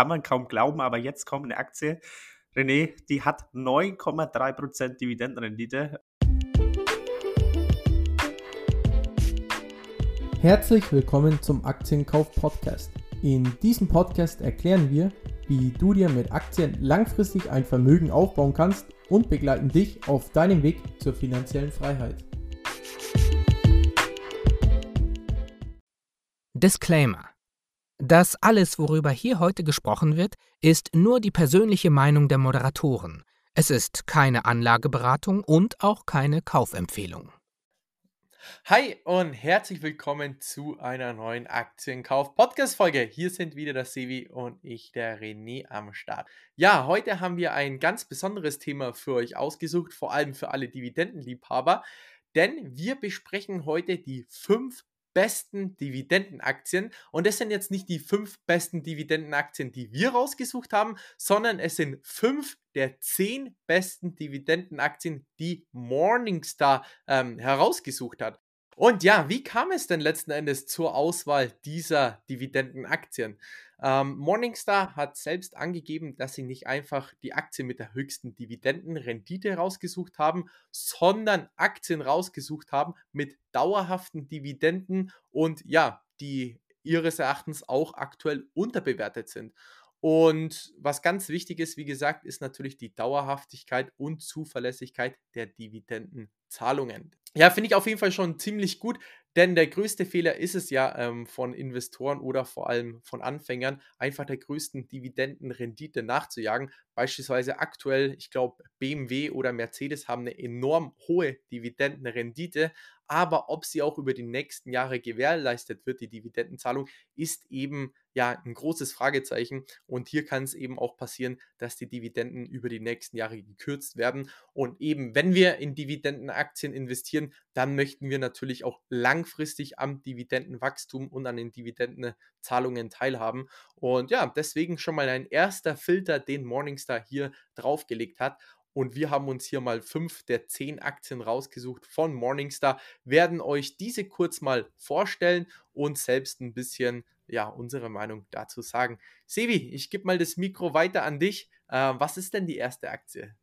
kann man kaum glauben, aber jetzt kommt eine Aktie. René, die hat 9,3% Dividendenrendite. Herzlich willkommen zum Aktienkauf Podcast. In diesem Podcast erklären wir, wie du dir mit Aktien langfristig ein Vermögen aufbauen kannst und begleiten dich auf deinem Weg zur finanziellen Freiheit. Disclaimer. Das alles, worüber hier heute gesprochen wird, ist nur die persönliche Meinung der Moderatoren. Es ist keine Anlageberatung und auch keine Kaufempfehlung. Hi und herzlich willkommen zu einer neuen Aktienkauf-Podcast-Folge. Hier sind wieder der Sevi und ich, der René, am Start. Ja, heute haben wir ein ganz besonderes Thema für euch ausgesucht, vor allem für alle Dividendenliebhaber, denn wir besprechen heute die fünf besten Dividendenaktien. Und das sind jetzt nicht die fünf besten Dividendenaktien, die wir rausgesucht haben, sondern es sind fünf der zehn besten Dividendenaktien, die Morningstar ähm, herausgesucht hat. Und ja, wie kam es denn letzten Endes zur Auswahl dieser Dividendenaktien? Ähm, Morningstar hat selbst angegeben, dass sie nicht einfach die Aktien mit der höchsten Dividendenrendite rausgesucht haben, sondern Aktien rausgesucht haben mit dauerhaften Dividenden und ja, die ihres Erachtens auch aktuell unterbewertet sind. Und was ganz wichtig ist, wie gesagt, ist natürlich die Dauerhaftigkeit und Zuverlässigkeit der Dividendenzahlungen. Ja, finde ich auf jeden Fall schon ziemlich gut, denn der größte Fehler ist es ja ähm, von Investoren oder vor allem von Anfängern, einfach der größten Dividendenrendite nachzujagen. Beispielsweise aktuell, ich glaube, BMW oder Mercedes haben eine enorm hohe Dividendenrendite, aber ob sie auch über die nächsten Jahre gewährleistet wird, die Dividendenzahlung, ist eben ja ein großes Fragezeichen. Und hier kann es eben auch passieren, dass die Dividenden über die nächsten Jahre gekürzt werden. Und eben, wenn wir in Dividendenaktien investieren, dann möchten wir natürlich auch langfristig am Dividendenwachstum und an den Dividendenzahlungen teilhaben. Und ja, deswegen schon mal ein erster Filter, den Morningstar hier draufgelegt hat. Und wir haben uns hier mal fünf der zehn Aktien rausgesucht von Morningstar, werden euch diese kurz mal vorstellen und selbst ein bisschen ja, unsere Meinung dazu sagen. Sevi, ich gebe mal das Mikro weiter an dich. Äh, was ist denn die erste Aktie?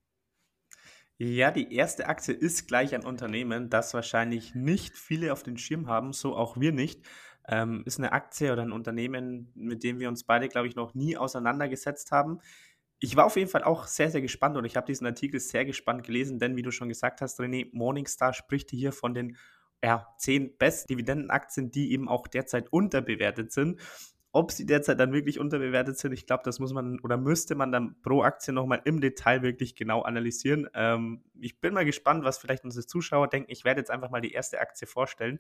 Ja, die erste Aktie ist gleich ein Unternehmen, das wahrscheinlich nicht viele auf den Schirm haben, so auch wir nicht. Ähm, ist eine Aktie oder ein Unternehmen, mit dem wir uns beide, glaube ich, noch nie auseinandergesetzt haben ich war auf jeden Fall auch sehr, sehr gespannt und ich habe diesen Artikel sehr gespannt gelesen, denn wie du schon gesagt hast, René, Morningstar spricht hier von den ja, zehn besten Dividendenaktien, die eben auch derzeit unterbewertet sind. Ob sie derzeit dann wirklich unterbewertet sind, ich glaube, das muss man oder müsste man dann pro Aktie nochmal im Detail wirklich genau analysieren. Ähm, ich bin mal gespannt, was vielleicht unsere Zuschauer denken. Ich werde jetzt einfach mal die erste Aktie vorstellen.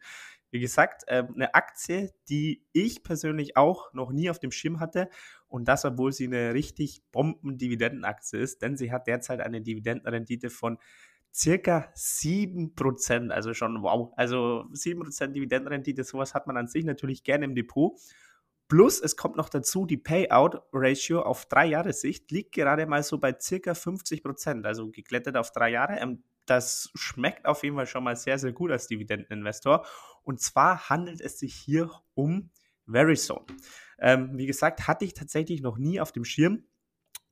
Wie gesagt, ähm, eine Aktie, die ich persönlich auch noch nie auf dem Schirm hatte und das, obwohl sie eine richtig Bomben-Dividendenaktie ist, denn sie hat derzeit eine Dividendenrendite von circa 7%, also schon wow. Also 7% Dividendenrendite, sowas hat man an sich natürlich gerne im Depot. Plus, es kommt noch dazu, die Payout-Ratio auf drei Jahre Sicht liegt gerade mal so bei circa 50 Prozent, also geklettert auf drei Jahre. Ähm, das schmeckt auf jeden Fall schon mal sehr, sehr gut als Dividendeninvestor. Und zwar handelt es sich hier um Verizon. Ähm, wie gesagt, hatte ich tatsächlich noch nie auf dem Schirm.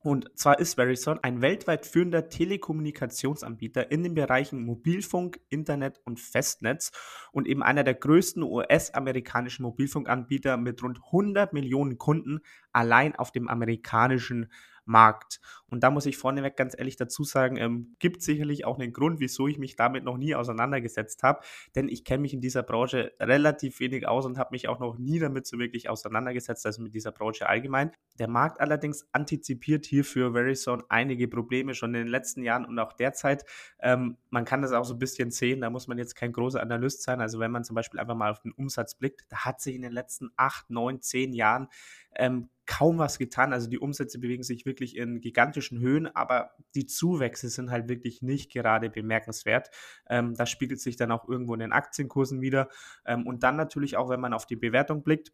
Und zwar ist Verizon ein weltweit führender Telekommunikationsanbieter in den Bereichen Mobilfunk, Internet und Festnetz und eben einer der größten US-amerikanischen Mobilfunkanbieter mit rund 100 Millionen Kunden allein auf dem amerikanischen Markt. Und da muss ich vorneweg ganz ehrlich dazu sagen, ähm, gibt sicherlich auch einen Grund, wieso ich mich damit noch nie auseinandergesetzt habe, denn ich kenne mich in dieser Branche relativ wenig aus und habe mich auch noch nie damit so wirklich auseinandergesetzt, also mit dieser Branche allgemein. Der Markt allerdings antizipiert hier für Verizon einige Probleme schon in den letzten Jahren und auch derzeit. Ähm, man kann das auch so ein bisschen sehen, da muss man jetzt kein großer Analyst sein. Also wenn man zum Beispiel einfach mal auf den Umsatz blickt, da hat sich in den letzten acht, neun, zehn Jahren ähm, kaum was getan. Also die Umsätze bewegen sich wirklich in gigantischen Höhen, aber die Zuwächse sind halt wirklich nicht gerade bemerkenswert. Ähm, das spiegelt sich dann auch irgendwo in den Aktienkursen wieder. Ähm, und dann natürlich auch, wenn man auf die Bewertung blickt,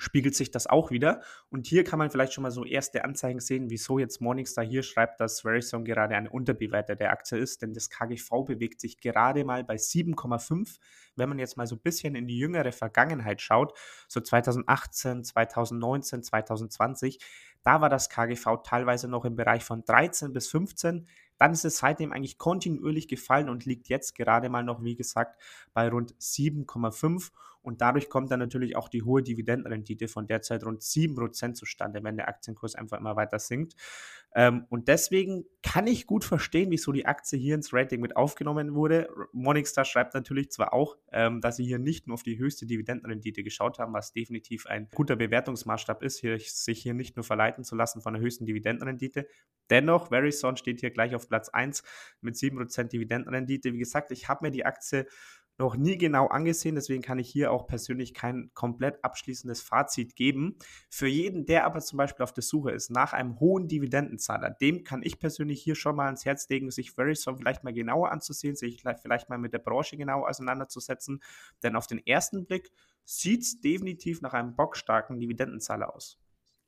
spiegelt sich das auch wieder. Und hier kann man vielleicht schon mal so erste Anzeigen sehen, wieso jetzt Morningstar hier schreibt, dass Verizon gerade eine unterbewertete Aktie ist, denn das KGV bewegt sich gerade mal bei 7,5. Wenn man jetzt mal so ein bisschen in die jüngere Vergangenheit schaut, so 2018, 2019, 2020, da war das KGV teilweise noch im Bereich von 13 bis 15. Dann ist es seitdem eigentlich kontinuierlich gefallen und liegt jetzt gerade mal noch, wie gesagt, bei rund 7,5. Und dadurch kommt dann natürlich auch die hohe Dividendenrendite von derzeit rund 7% zustande, wenn der Aktienkurs einfach immer weiter sinkt. Ähm, und deswegen kann ich gut verstehen, wieso die Aktie hier ins Rating mit aufgenommen wurde. Morningstar schreibt natürlich zwar auch, ähm, dass sie hier nicht nur auf die höchste Dividendenrendite geschaut haben, was definitiv ein guter Bewertungsmaßstab ist, hier, sich hier nicht nur verleiten zu lassen von der höchsten Dividendenrendite. Dennoch, Verizon steht hier gleich auf Platz 1 mit 7% Dividendenrendite. Wie gesagt, ich habe mir die Aktie noch nie genau angesehen, deswegen kann ich hier auch persönlich kein komplett abschließendes Fazit geben. Für jeden, der aber zum Beispiel auf der Suche ist nach einem hohen Dividendenzahler, dem kann ich persönlich hier schon mal ans Herz legen, sich Verizon vielleicht mal genauer anzusehen, sich vielleicht mal mit der Branche genau auseinanderzusetzen, denn auf den ersten Blick sieht es definitiv nach einem bockstarken Dividendenzahler aus.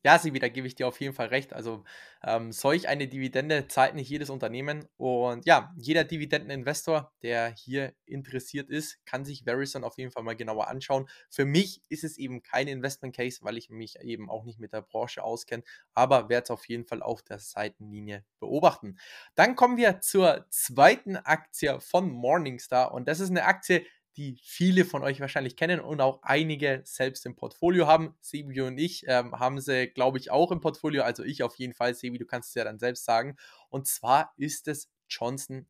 Ja, Sibi, da gebe ich dir auf jeden Fall recht. Also ähm, solch eine Dividende zahlt nicht jedes Unternehmen. Und ja, jeder Dividendeninvestor, der hier interessiert ist, kann sich Verizon auf jeden Fall mal genauer anschauen. Für mich ist es eben kein Investment Case, weil ich mich eben auch nicht mit der Branche auskenne, aber werde es auf jeden Fall auf der Seitenlinie beobachten. Dann kommen wir zur zweiten Aktie von Morningstar und das ist eine Aktie, die viele von euch wahrscheinlich kennen und auch einige selbst im Portfolio haben. Sebi und ich ähm, haben sie, glaube ich, auch im Portfolio. Also ich auf jeden Fall. Sebi, du kannst es ja dann selbst sagen. Und zwar ist es Johnson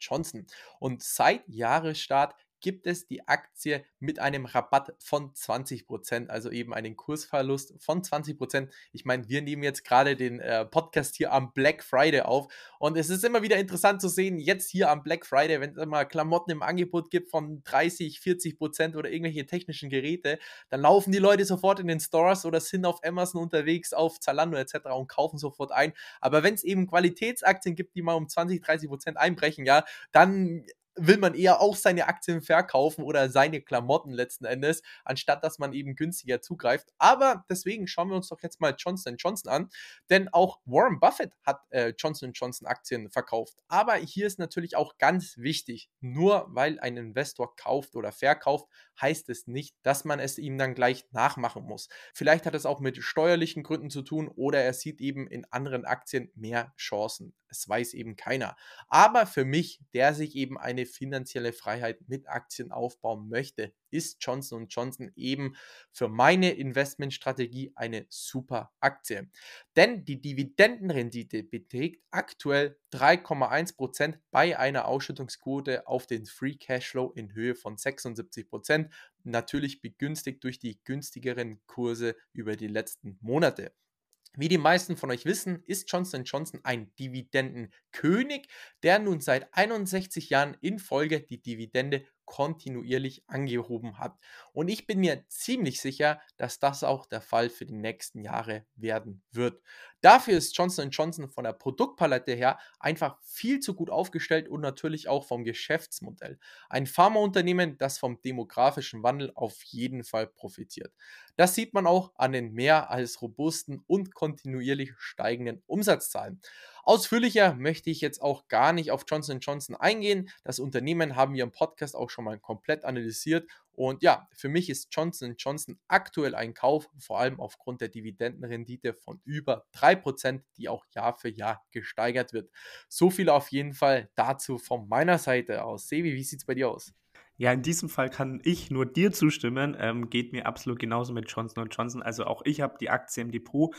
Johnson. Und seit Jahresstart gibt es die Aktie mit einem Rabatt von 20%, also eben einen Kursverlust von 20%. Ich meine, wir nehmen jetzt gerade den äh, Podcast hier am Black Friday auf und es ist immer wieder interessant zu sehen, jetzt hier am Black Friday, wenn es immer Klamotten im Angebot gibt von 30, 40% oder irgendwelche technischen Geräte, dann laufen die Leute sofort in den Stores oder sind auf Amazon unterwegs, auf Zalando etc. und kaufen sofort ein. Aber wenn es eben Qualitätsaktien gibt, die mal um 20, 30% einbrechen, ja, dann will man eher auch seine Aktien verkaufen oder seine Klamotten letzten Endes, anstatt dass man eben günstiger zugreift. Aber deswegen schauen wir uns doch jetzt mal Johnson Johnson an, denn auch Warren Buffett hat äh, Johnson Johnson Aktien verkauft. Aber hier ist natürlich auch ganz wichtig, nur weil ein Investor kauft oder verkauft, heißt es nicht, dass man es ihm dann gleich nachmachen muss. Vielleicht hat es auch mit steuerlichen Gründen zu tun oder er sieht eben in anderen Aktien mehr Chancen. Es weiß eben keiner. Aber für mich, der sich eben eine finanzielle Freiheit mit Aktien aufbauen möchte, ist Johnson Johnson eben für meine Investmentstrategie eine super Aktie. Denn die Dividendenrendite beträgt aktuell 3,1% bei einer Ausschüttungsquote auf den Free Cashflow in Höhe von 76%, natürlich begünstigt durch die günstigeren Kurse über die letzten Monate. Wie die meisten von euch wissen, ist Johnson Johnson ein Dividendenkönig, der nun seit 61 Jahren in Folge die Dividende kontinuierlich angehoben hat. Und ich bin mir ziemlich sicher, dass das auch der Fall für die nächsten Jahre werden wird. Dafür ist Johnson Johnson von der Produktpalette her einfach viel zu gut aufgestellt und natürlich auch vom Geschäftsmodell. Ein Pharmaunternehmen, das vom demografischen Wandel auf jeden Fall profitiert. Das sieht man auch an den mehr als robusten und kontinuierlich steigenden Umsatzzahlen. Ausführlicher möchte ich jetzt auch gar nicht auf Johnson Johnson eingehen. Das Unternehmen haben wir im Podcast auch schon mal komplett analysiert. Und ja, für mich ist Johnson Johnson aktuell ein Kauf, vor allem aufgrund der Dividendenrendite von über 3%, die auch Jahr für Jahr gesteigert wird. So viel auf jeden Fall dazu von meiner Seite aus. Sevi, wie sieht es bei dir aus? Ja, in diesem Fall kann ich nur dir zustimmen. Ähm, geht mir absolut genauso mit Johnson Johnson. Also auch ich habe die Aktie im Depot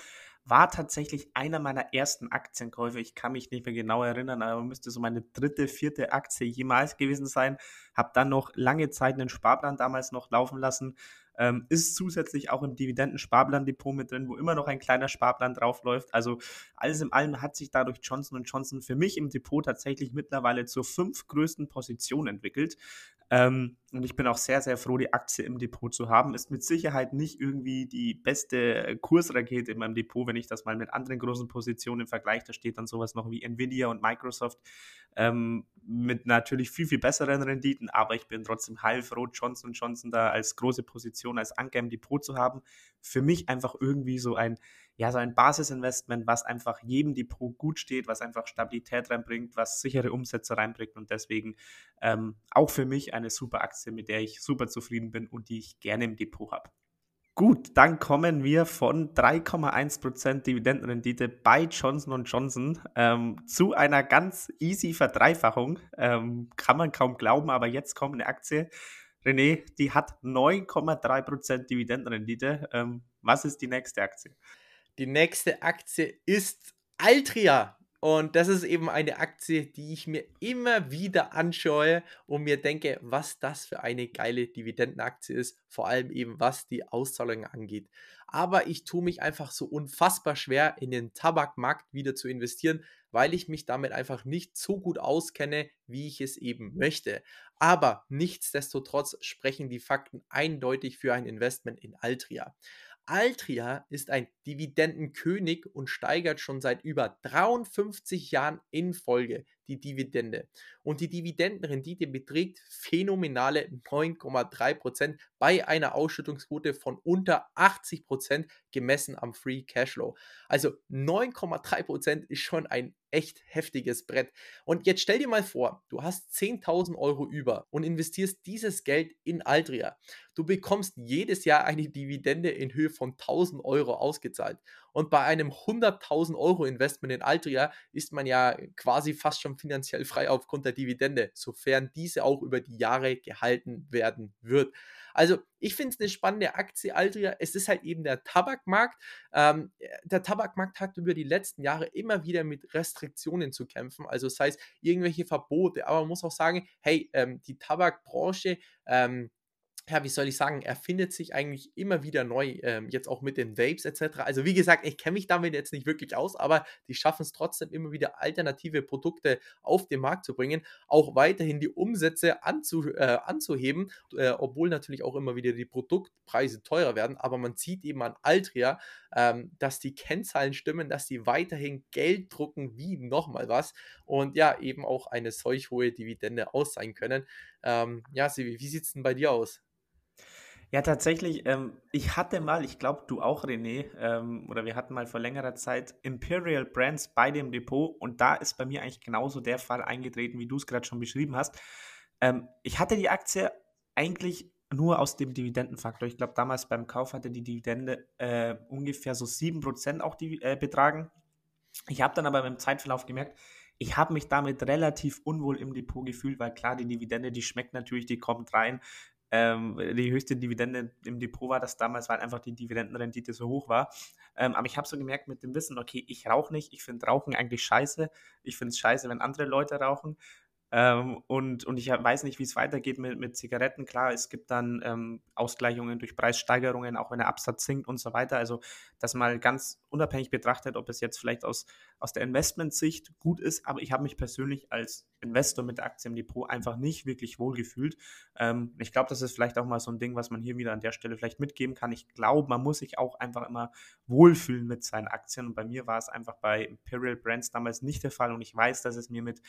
war tatsächlich einer meiner ersten Aktienkäufe. Ich kann mich nicht mehr genau erinnern, aber müsste so meine dritte, vierte Aktie jemals gewesen sein. Habe dann noch lange Zeit einen Sparplan damals noch laufen lassen. Ähm, ist zusätzlich auch im Dividenden-Sparplan-Depot mit drin, wo immer noch ein kleiner Sparplan draufläuft. Also alles in allem hat sich dadurch Johnson Johnson für mich im Depot tatsächlich mittlerweile zur fünf größten Position entwickelt. Ähm, und ich bin auch sehr, sehr froh, die Aktie im Depot zu haben. Ist mit Sicherheit nicht irgendwie die beste Kursrakete in meinem Depot, wenn ich das mal mit anderen großen Positionen vergleiche. Da steht dann sowas noch wie Nvidia und Microsoft ähm, mit natürlich viel, viel besseren Renditen. Aber ich bin trotzdem heilfroh, Johnson Johnson da als große Position, als Anker im Depot zu haben. Für mich einfach irgendwie so ein ja, so ein Basisinvestment, was einfach jedem Depot gut steht, was einfach Stabilität reinbringt, was sichere Umsätze reinbringt und deswegen ähm, auch für mich eine super Aktie, mit der ich super zufrieden bin und die ich gerne im Depot habe. Gut, dann kommen wir von 3,1% Dividendenrendite bei Johnson Johnson ähm, zu einer ganz easy Verdreifachung. Ähm, kann man kaum glauben, aber jetzt kommt eine Aktie. René, die hat 9,3% Dividendenrendite. Ähm, was ist die nächste Aktie? Die nächste Aktie ist Altria. Und das ist eben eine Aktie, die ich mir immer wieder anschaue und mir denke, was das für eine geile Dividendenaktie ist, vor allem eben was die Auszahlungen angeht. Aber ich tue mich einfach so unfassbar schwer, in den Tabakmarkt wieder zu investieren, weil ich mich damit einfach nicht so gut auskenne, wie ich es eben möchte. Aber nichtsdestotrotz sprechen die Fakten eindeutig für ein Investment in Altria. Altria ist ein Dividendenkönig und steigert schon seit über 53 Jahren in Folge die Dividende. Und die Dividendenrendite beträgt phänomenale 9,3% bei einer Ausschüttungsquote von unter 80% gemessen am Free Cashflow. Also 9,3% ist schon ein echt heftiges Brett. Und jetzt stell dir mal vor, du hast 10.000 Euro über und investierst dieses Geld in Altria. Du bekommst jedes Jahr eine Dividende in Höhe von 1.000 Euro ausgezahlt. Und bei einem 100.000 Euro Investment in Altria ist man ja quasi fast schon finanziell frei aufgrund der Dividende, sofern diese auch über die Jahre gehalten werden wird. Also ich finde es eine spannende Aktie, Altria. Es ist halt eben der Tabakmarkt. Ähm, der Tabakmarkt hat über die letzten Jahre immer wieder mit Restriktionen zu kämpfen. Also das heißt, irgendwelche Verbote. Aber man muss auch sagen, hey, ähm, die Tabakbranche ähm, ja, wie soll ich sagen, erfindet sich eigentlich immer wieder neu, ähm, jetzt auch mit den Vapes etc. Also wie gesagt, ich kenne mich damit jetzt nicht wirklich aus, aber die schaffen es trotzdem immer wieder alternative Produkte auf den Markt zu bringen, auch weiterhin die Umsätze anzu, äh, anzuheben, äh, obwohl natürlich auch immer wieder die Produktpreise teurer werden, aber man sieht eben an Altria, ähm, dass die Kennzahlen stimmen, dass die weiterhin Geld drucken wie nochmal was und ja, eben auch eine solch hohe Dividende aus sein können. Ähm, ja, Sivi, wie sieht es denn bei dir aus? Ja, tatsächlich, ähm, ich hatte mal, ich glaube, du auch, René, ähm, oder wir hatten mal vor längerer Zeit Imperial Brands bei dem Depot und da ist bei mir eigentlich genauso der Fall eingetreten, wie du es gerade schon beschrieben hast. Ähm, ich hatte die Aktie eigentlich nur aus dem Dividendenfaktor. Ich glaube, damals beim Kauf hatte die Dividende äh, ungefähr so 7% auch die, äh, betragen. Ich habe dann aber beim Zeitverlauf gemerkt, ich habe mich damit relativ unwohl im Depot gefühlt, weil klar, die Dividende, die schmeckt natürlich, die kommt rein. Ähm, die höchste Dividende im Depot war das damals, weil einfach die Dividendenrendite so hoch war. Ähm, aber ich habe so gemerkt mit dem Wissen, okay, ich rauche nicht, ich finde Rauchen eigentlich scheiße. Ich finde es scheiße, wenn andere Leute rauchen. Ähm, und, und ich weiß nicht, wie es weitergeht mit, mit Zigaretten. Klar, es gibt dann ähm, Ausgleichungen durch Preissteigerungen, auch wenn der Absatz sinkt und so weiter. Also das mal ganz unabhängig betrachtet, ob es jetzt vielleicht aus, aus der Investmentsicht gut ist. Aber ich habe mich persönlich als Investor mit der Aktie im Depot einfach nicht wirklich wohlgefühlt. Ähm, ich glaube, das ist vielleicht auch mal so ein Ding, was man hier wieder an der Stelle vielleicht mitgeben kann. Ich glaube, man muss sich auch einfach immer wohlfühlen mit seinen Aktien. Und bei mir war es einfach bei Imperial Brands damals nicht der Fall. Und ich weiß, dass es mir mit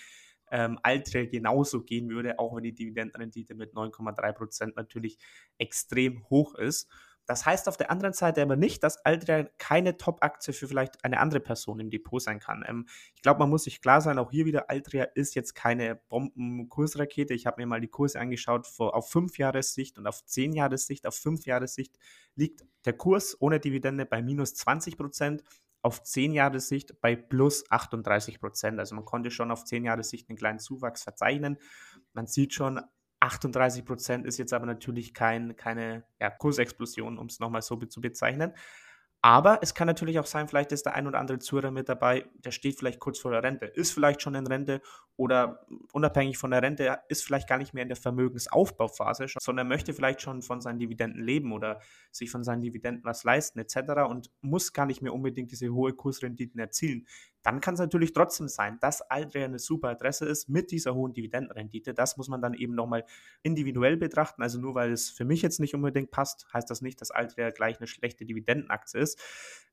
ähm, Altria genauso gehen würde, auch wenn die Dividendenrendite mit 9,3% natürlich extrem hoch ist. Das heißt auf der anderen Seite aber nicht, dass Altria keine Top-Aktie für vielleicht eine andere Person im Depot sein kann. Ähm, ich glaube, man muss sich klar sein, auch hier wieder, Altria ist jetzt keine Bombenkursrakete. Ich habe mir mal die Kurse angeschaut vor, auf 5 Jahressicht und auf 10 Jahressicht. Auf 5 Jahressicht liegt der Kurs ohne Dividende bei minus 20 Prozent auf 10 Jahre Sicht bei plus 38 Prozent. Also man konnte schon auf 10 Jahre Sicht einen kleinen Zuwachs verzeichnen. Man sieht schon, 38 Prozent ist jetzt aber natürlich kein, keine ja, Kursexplosion, um es nochmal so zu bezeichnen. Aber es kann natürlich auch sein, vielleicht ist der ein oder andere Zuhörer mit dabei, der steht vielleicht kurz vor der Rente, ist vielleicht schon in Rente oder unabhängig von der Rente ist vielleicht gar nicht mehr in der Vermögensaufbauphase, sondern möchte vielleicht schon von seinen Dividenden leben oder sich von seinen Dividenden was leisten etc. und muss gar nicht mehr unbedingt diese hohe Kursrenditen erzielen. Dann kann es natürlich trotzdem sein, dass Altria eine super Adresse ist mit dieser hohen Dividendenrendite. Das muss man dann eben nochmal individuell betrachten. Also nur weil es für mich jetzt nicht unbedingt passt, heißt das nicht, dass Altria gleich eine schlechte Dividendenaktie ist.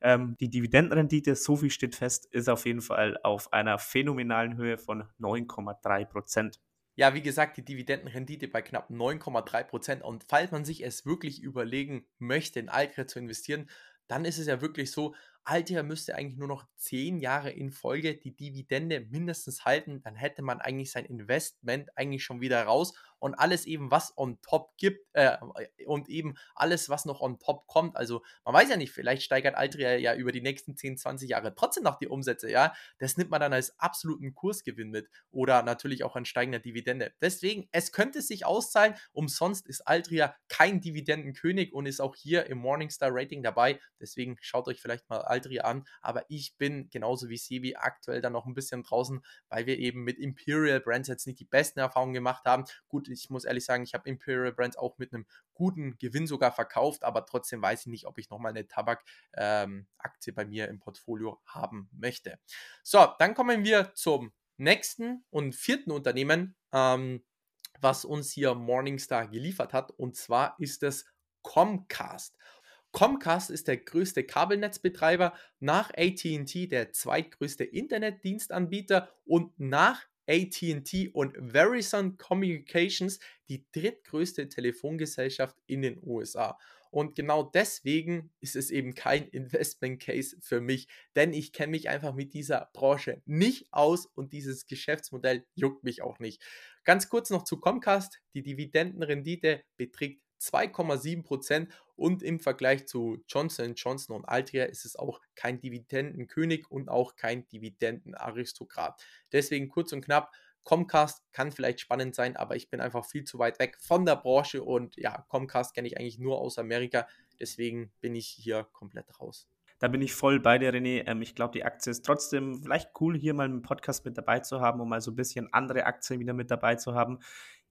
Ähm, die Dividendenrendite, so viel steht fest, ist auf jeden Fall auf einer phänomenalen Höhe von 9,3 Prozent. Ja, wie gesagt, die Dividendenrendite bei knapp 9,3 Prozent. Und falls man sich es wirklich überlegen möchte, in Altria zu investieren, dann ist es ja wirklich so, Alter müsste eigentlich nur noch zehn Jahre in Folge die Dividende mindestens halten, dann hätte man eigentlich sein Investment eigentlich schon wieder raus und alles eben, was on top gibt äh, und eben alles, was noch on top kommt. Also man weiß ja nicht, vielleicht steigert Altria ja über die nächsten 10, 20 Jahre trotzdem noch die Umsätze, ja. Das nimmt man dann als absoluten Kursgewinn mit oder natürlich auch an steigender Dividende. Deswegen, es könnte sich auszahlen. Umsonst ist Altria kein Dividendenkönig und ist auch hier im Morningstar Rating dabei. Deswegen schaut euch vielleicht mal Altria an. Aber ich bin genauso wie Sebi aktuell dann noch ein bisschen draußen, weil wir eben mit Imperial Brands jetzt nicht die besten Erfahrungen gemacht haben. Gut, ich muss ehrlich sagen, ich habe Imperial Brands auch mit einem guten Gewinn sogar verkauft, aber trotzdem weiß ich nicht, ob ich nochmal eine Tabak-Aktie ähm, bei mir im Portfolio haben möchte. So, dann kommen wir zum nächsten und vierten Unternehmen, ähm, was uns hier Morningstar geliefert hat, und zwar ist es Comcast. Comcast ist der größte Kabelnetzbetreiber, nach ATT der zweitgrößte Internetdienstanbieter und nach ATT und Verizon Communications die drittgrößte Telefongesellschaft in den USA. Und genau deswegen ist es eben kein Investment Case für mich, denn ich kenne mich einfach mit dieser Branche nicht aus und dieses Geschäftsmodell juckt mich auch nicht. Ganz kurz noch zu Comcast. Die Dividendenrendite beträgt 2,7% und im Vergleich zu Johnson Johnson und Altria ist es auch kein Dividendenkönig und auch kein Dividendenaristokrat. Deswegen kurz und knapp, Comcast kann vielleicht spannend sein, aber ich bin einfach viel zu weit weg von der Branche und ja, Comcast kenne ich eigentlich nur aus Amerika, deswegen bin ich hier komplett raus. Da bin ich voll bei dir, René. Ähm, ich glaube, die Aktie ist trotzdem vielleicht cool, hier mal einen Podcast mit dabei zu haben, um mal so ein bisschen andere Aktien wieder mit dabei zu haben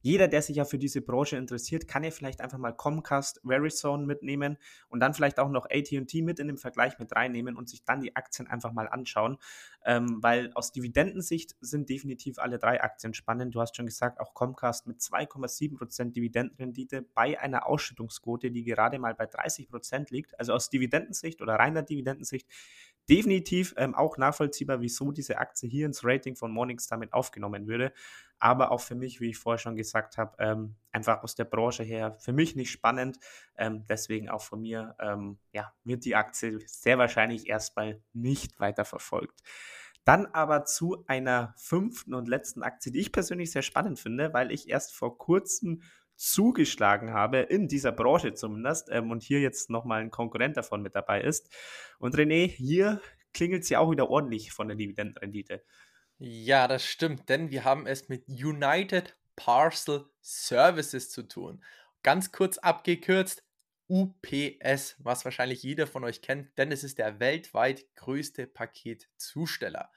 jeder, der sich ja für diese Branche interessiert, kann ja vielleicht einfach mal Comcast, Verizon mitnehmen und dann vielleicht auch noch ATT mit in den Vergleich mit reinnehmen und sich dann die Aktien einfach mal anschauen. Ähm, weil aus Dividendensicht sind definitiv alle drei Aktien spannend. Du hast schon gesagt, auch Comcast mit 2,7% Dividendenrendite bei einer Ausschüttungsquote, die gerade mal bei 30% liegt. Also aus Dividendensicht oder reiner Dividendensicht definitiv ähm, auch nachvollziehbar, wieso diese Aktie hier ins Rating von Morningstar mit aufgenommen würde aber auch für mich, wie ich vorher schon gesagt habe, ähm, einfach aus der Branche her für mich nicht spannend. Ähm, deswegen auch von mir, ähm, ja, wird die Aktie sehr wahrscheinlich erstmal nicht weiter verfolgt. Dann aber zu einer fünften und letzten Aktie, die ich persönlich sehr spannend finde, weil ich erst vor kurzem zugeschlagen habe, in dieser Branche zumindest, ähm, und hier jetzt nochmal ein Konkurrent davon mit dabei ist. Und René, hier klingelt sie auch wieder ordentlich von der Dividendenrendite. Ja, das stimmt, denn wir haben es mit United Parcel Services zu tun. Ganz kurz abgekürzt, UPS, was wahrscheinlich jeder von euch kennt, denn es ist der weltweit größte Paketzusteller.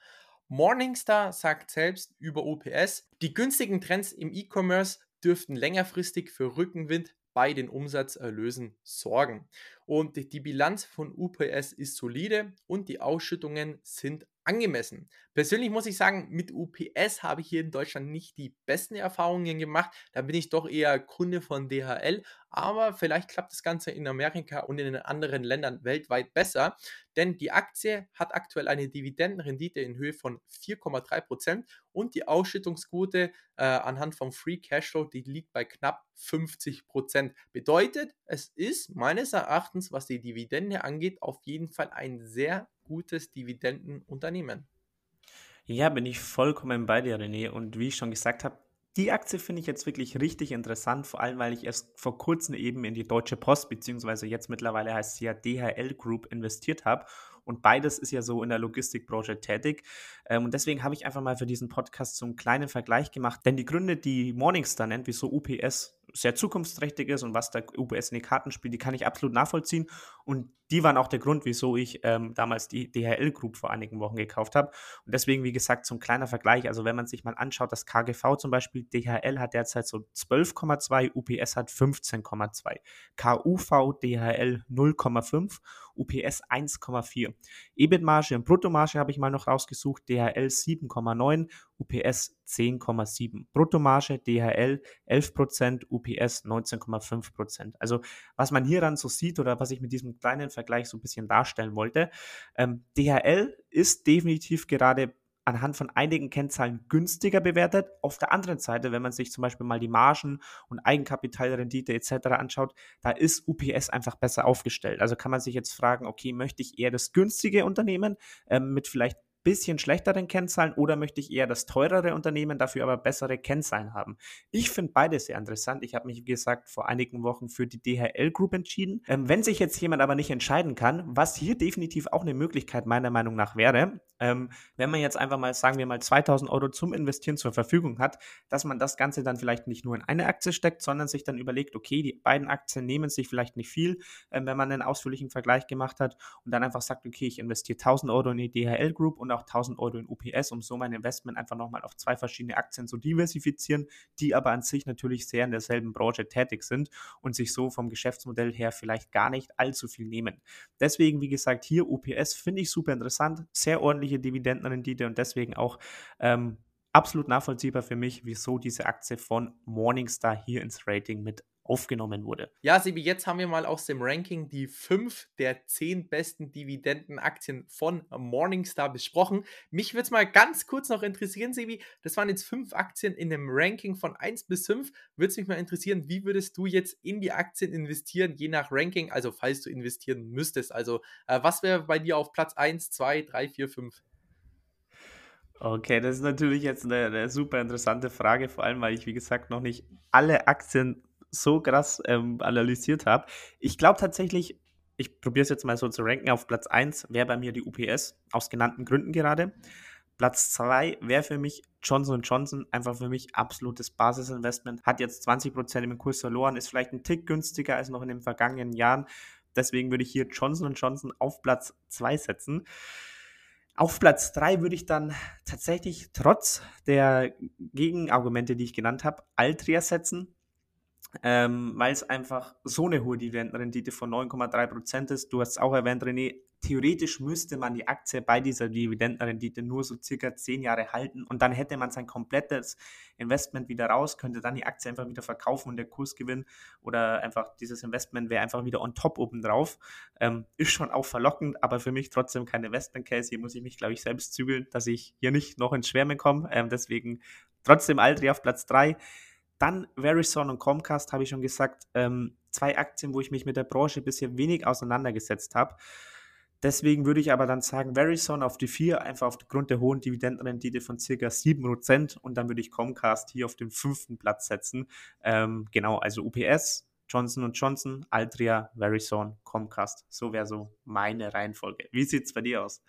Morningstar sagt selbst über UPS, die günstigen Trends im E-Commerce dürften längerfristig für Rückenwind bei den Umsatzerlösen sorgen. Und die Bilanz von UPS ist solide und die Ausschüttungen sind angemessen. Persönlich muss ich sagen, mit UPS habe ich hier in Deutschland nicht die besten Erfahrungen gemacht. Da bin ich doch eher Kunde von DHL. Aber vielleicht klappt das Ganze in Amerika und in den anderen Ländern weltweit besser. Denn die Aktie hat aktuell eine Dividendenrendite in Höhe von 4,3% und die Ausschüttungsquote äh, anhand vom Free Cashflow, die liegt bei knapp 50%. Bedeutet, es ist meines Erachtens, was die Dividende angeht, auf jeden Fall ein sehr gutes Dividendenunternehmen. Ja, bin ich vollkommen bei dir, René. Und wie ich schon gesagt habe, die Aktie finde ich jetzt wirklich richtig interessant, vor allem weil ich erst vor kurzem eben in die Deutsche Post, beziehungsweise jetzt mittlerweile heißt sie ja DHL Group, investiert habe. Und beides ist ja so in der Logistikbranche tätig. Ähm, und deswegen habe ich einfach mal für diesen Podcast so einen kleinen Vergleich gemacht. Denn die Gründe, die Morningstar nennt, wieso UPS sehr zukunftsträchtig ist und was der UPS in die Karten spielt, die kann ich absolut nachvollziehen. Und die waren auch der Grund, wieso ich ähm, damals die DHL Group vor einigen Wochen gekauft habe. Und deswegen, wie gesagt, zum kleiner Vergleich. Also, wenn man sich mal anschaut, das KGV zum Beispiel, DHL hat derzeit so 12,2, UPS hat 15,2, KUV, DHL 0,5, UPS 1,4. EBIT-Marge und Bruttomarge habe ich mal noch rausgesucht, DHL 7,9, UPS 10,7. Bruttomarge DHL 11%, UPS 19,5%. Also was man hier dann so sieht oder was ich mit diesem kleinen Vergleich so ein bisschen darstellen wollte, ähm, DHL ist definitiv gerade anhand von einigen Kennzahlen günstiger bewertet. Auf der anderen Seite, wenn man sich zum Beispiel mal die Margen und Eigenkapitalrendite etc. anschaut, da ist UPS einfach besser aufgestellt. Also kann man sich jetzt fragen, okay, möchte ich eher das günstige Unternehmen ähm, mit vielleicht bisschen schlechteren Kennzahlen oder möchte ich eher das teurere Unternehmen, dafür aber bessere Kennzahlen haben? Ich finde beides sehr interessant. Ich habe mich, wie gesagt, vor einigen Wochen für die DHL Group entschieden. Ähm, wenn sich jetzt jemand aber nicht entscheiden kann, was hier definitiv auch eine Möglichkeit meiner Meinung nach wäre, ähm, wenn man jetzt einfach mal, sagen wir mal, 2000 Euro zum Investieren zur Verfügung hat, dass man das Ganze dann vielleicht nicht nur in eine Aktie steckt, sondern sich dann überlegt, okay, die beiden Aktien nehmen sich vielleicht nicht viel, ähm, wenn man einen ausführlichen Vergleich gemacht hat und dann einfach sagt, okay, ich investiere 1000 Euro in die DHL Group und auch 1000 Euro in UPS, um so mein Investment einfach nochmal auf zwei verschiedene Aktien zu diversifizieren, die aber an sich natürlich sehr in derselben Branche tätig sind und sich so vom Geschäftsmodell her vielleicht gar nicht allzu viel nehmen. Deswegen, wie gesagt, hier UPS finde ich super interessant, sehr ordentliche Dividendenrendite und deswegen auch ähm, absolut nachvollziehbar für mich, wieso diese Aktie von Morningstar hier ins Rating mit aufgenommen wurde. Ja, Sebi, jetzt haben wir mal aus dem Ranking die fünf der zehn besten Dividendenaktien von Morningstar besprochen. Mich würde es mal ganz kurz noch interessieren, Sebi. Das waren jetzt fünf Aktien in einem Ranking von 1 bis 5. Würde es mich mal interessieren, wie würdest du jetzt in die Aktien investieren, je nach Ranking, also falls du investieren müsstest. Also, äh, was wäre bei dir auf Platz 1, 2, 3, 4, 5? Okay, das ist natürlich jetzt eine, eine, super interessante Frage, vor allem weil ich, wie gesagt, noch nicht alle Aktien so krass ähm, analysiert habe. Ich glaube tatsächlich, ich probiere es jetzt mal so zu ranken, auf Platz 1 wäre bei mir die UPS, aus genannten Gründen gerade. Platz 2 wäre für mich Johnson Johnson, einfach für mich absolutes Basisinvestment. Hat jetzt 20% im Kurs verloren, ist vielleicht ein Tick günstiger als noch in den vergangenen Jahren. Deswegen würde ich hier Johnson Johnson auf Platz 2 setzen. Auf Platz 3 würde ich dann tatsächlich trotz der Gegenargumente, die ich genannt habe, Altria setzen ähm, weil es einfach so eine hohe Dividendenrendite von 9,3% ist. Du hast es auch erwähnt, René, theoretisch müsste man die Aktie bei dieser Dividendenrendite nur so circa 10 Jahre halten und dann hätte man sein komplettes Investment wieder raus, könnte dann die Aktie einfach wieder verkaufen und der Kurs gewinnen oder einfach dieses Investment wäre einfach wieder on top oben drauf. Ähm, ist schon auch verlockend, aber für mich trotzdem kein Investment Case. Hier muss ich mich, glaube ich, selbst zügeln, dass ich hier nicht noch ins Schwärmen komme. Ähm, deswegen trotzdem Altri auf Platz 3. Dann Verizon und Comcast, habe ich schon gesagt, ähm, zwei Aktien, wo ich mich mit der Branche bisher wenig auseinandergesetzt habe. Deswegen würde ich aber dann sagen, Verizon auf die 4, einfach aufgrund der hohen Dividendenrendite von circa 7% und dann würde ich Comcast hier auf den fünften Platz setzen. Ähm, genau, also UPS, Johnson Johnson, Altria, Verizon, Comcast. So wäre so meine Reihenfolge. Wie sieht es bei dir aus?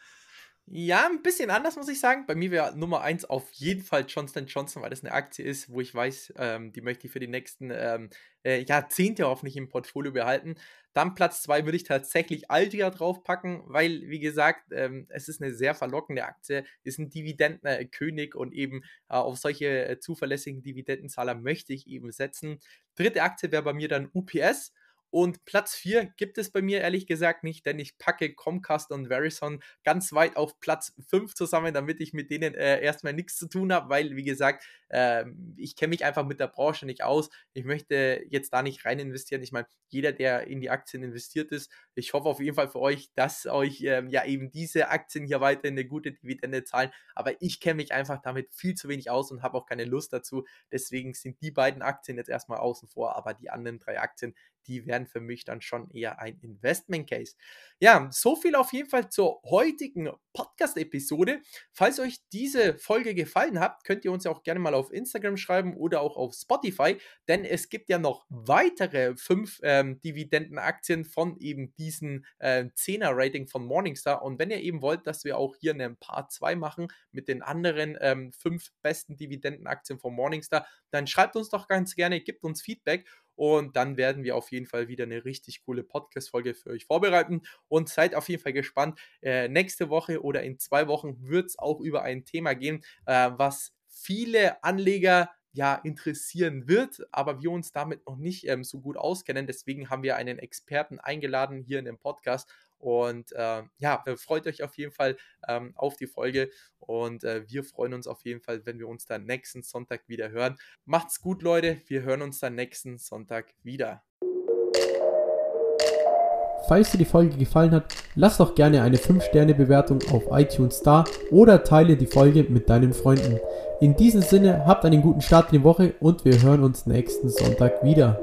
Ja, ein bisschen anders, muss ich sagen. Bei mir wäre Nummer 1 auf jeden Fall Johnson Johnson, weil das eine Aktie ist, wo ich weiß, ähm, die möchte ich für die nächsten ähm, äh, Jahrzehnte hoffentlich im Portfolio behalten. Dann Platz 2 würde ich tatsächlich Altia draufpacken, weil, wie gesagt, ähm, es ist eine sehr verlockende Aktie, ist ein Dividendenkönig und eben äh, auf solche äh, zuverlässigen Dividendenzahler möchte ich eben setzen. Dritte Aktie wäre bei mir dann UPS. Und Platz 4 gibt es bei mir ehrlich gesagt nicht, denn ich packe Comcast und Verizon ganz weit auf Platz 5 zusammen, damit ich mit denen äh, erstmal nichts zu tun habe, weil, wie gesagt, äh, ich kenne mich einfach mit der Branche nicht aus. Ich möchte jetzt da nicht rein investieren. Ich meine, jeder, der in die Aktien investiert ist, ich hoffe auf jeden Fall für euch, dass euch ähm, ja eben diese Aktien hier weiter eine gute Dividende zahlen. Aber ich kenne mich einfach damit viel zu wenig aus und habe auch keine Lust dazu. Deswegen sind die beiden Aktien jetzt erstmal außen vor, aber die anderen drei Aktien, die wären für mich dann schon eher ein Investment Case. Ja, so viel auf jeden Fall zur heutigen Podcast-Episode. Falls euch diese Folge gefallen hat, könnt ihr uns ja auch gerne mal auf Instagram schreiben oder auch auf Spotify, denn es gibt ja noch weitere fünf ähm, Dividendenaktien von eben diesen äh, 10er-Rating von Morningstar. Und wenn ihr eben wollt, dass wir auch hier einen Part 2 machen mit den anderen ähm, fünf besten Dividendenaktien von Morningstar, dann schreibt uns doch ganz gerne, gebt uns Feedback. Und dann werden wir auf jeden Fall wieder eine richtig coole Podcast-Folge für euch vorbereiten und seid auf jeden Fall gespannt. Äh, nächste Woche oder in zwei Wochen wird es auch über ein Thema gehen, äh, was viele Anleger ja interessieren wird, aber wir uns damit noch nicht ähm, so gut auskennen. Deswegen haben wir einen Experten eingeladen hier in dem Podcast. Und äh, ja, freut euch auf jeden Fall ähm, auf die Folge und äh, wir freuen uns auf jeden Fall, wenn wir uns dann nächsten Sonntag wieder hören. Macht's gut, Leute. Wir hören uns dann nächsten Sonntag wieder. Falls dir die Folge gefallen hat, lass doch gerne eine 5-Sterne-Bewertung auf iTunes da oder teile die Folge mit deinen Freunden. In diesem Sinne, habt einen guten Start in die Woche und wir hören uns nächsten Sonntag wieder.